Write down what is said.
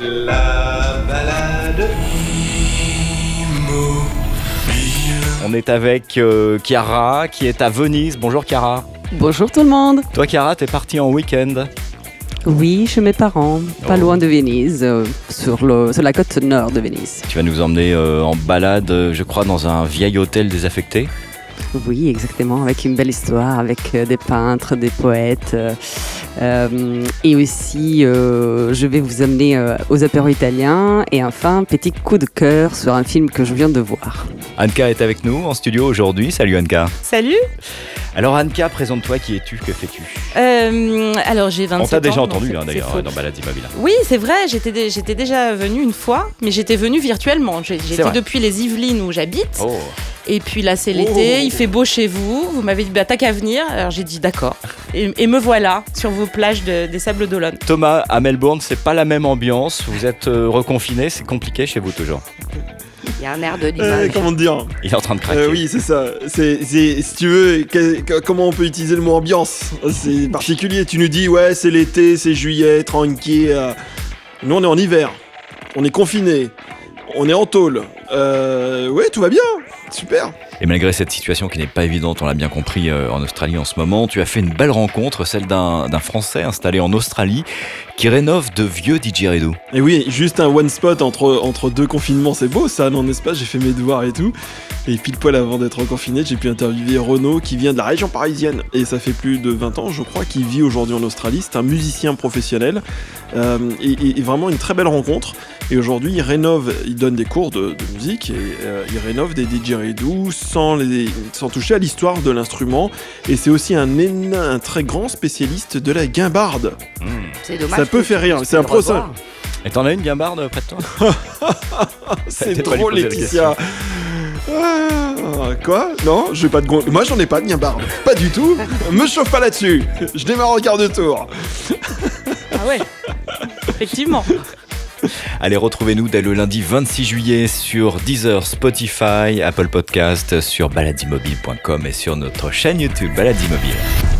La balade. On est avec euh, Chiara qui est à Venise. Bonjour Chiara. Bonjour tout le monde. Toi Chiara, t'es partie en week-end. Oui, chez mes parents, pas Oh. loin de Venise, euh, sur, le, sur la côte nord de Venise. Tu vas nous emmener euh, en balade, je crois, dans un vieil hôtel désaffecté. Oui, exactement, avec une belle histoire, avec euh, des peintres, des poètes. euh, euh, et aussi, euh, je vais vous amener euh, aux apéros italiens. Et enfin, petit coup de cœur sur un film que je viens de voir. Anka est avec nous en studio aujourd'hui. Salut Anka. Salut Alors Anka, présente-toi, qui es-tu, que fais-tu Euh, Alors j'ai 27 ans. On t'a déjà entendu hein, d'ailleurs faux. dans Balade Immobile. Oui, c'est vrai, j'étais j'étais déjà venue une fois, mais j'étais venue virtuellement. J'étais depuis les Yvelines où j'habite. Oh. Et puis là, c'est l'été, il fait beau chez vous. Vous m'avez dit, bah t'as qu'à venir. Alors j'ai dit, d'accord. Et, et me voilà sur vos plages de- des Sables d'Olonne. Thomas, à Melbourne, c'est pas la même ambiance. Vous êtes euh, reconfiné, c'est compliqué chez vous toujours. Il y a un air de Euh, l'image. comment te dire Il est en train de craquer. Euh, Oui, c'est ça. C'est, c'est- si tu veux, que- que- comment on peut utiliser le mot ambiance C'est particulier. Tu nous dis, ouais, c'est l'été, c'est juillet, tranquille. euh. Nous, on est en hiver. On est confiné. On est en tôle. Euh, ouais, tout va bien. Super. Et malgré cette situation qui n'est pas évidente, on l'a bien compris euh, en Australie en ce moment, tu as fait une belle rencontre, celle d'un Français installé en Australie qui rénove de vieux didgeridoo. Et oui, juste un one spot entre, entre deux confinements, c'est beau ça, non n'est-ce pas? J'ai fait mes devoirs et tout. Et pile poil avant d'être confiné, j'ai pu interviewer Renaud qui vient de la région parisienne. Et ça fait plus de 20 ans, je crois, qu'il vit aujourd'hui en Australie. C'est un musicien professionnel. Euh, et, vraiment une très belle rencontre. Et aujourd'hui, il rénove, il donne des cours de, de musique et euh, il rénove des didgeridoo sans, les, sans toucher à l'histoire de l'instrument. Et c'est aussi un, très grand spécialiste de la guimbarde. C'est dommage. Ça peut faire rire, c'est un revoir. Et t'en as une guimbarde près de toi C'est drôle, Laetitia. Ah, quoi? Non, j'ai pas de gon- Moi, j'en ai pas de guimbarde. Pas du tout. Me chauffe pas là-dessus. Je démarre en quart de tour. Ah ouais Effectivement. Allez, retrouvez-nous dès le lundi 26 juillet sur Deezer, Spotify, Apple Podcast, sur baladimobile.com et sur notre chaîne YouTube Balade Immobile.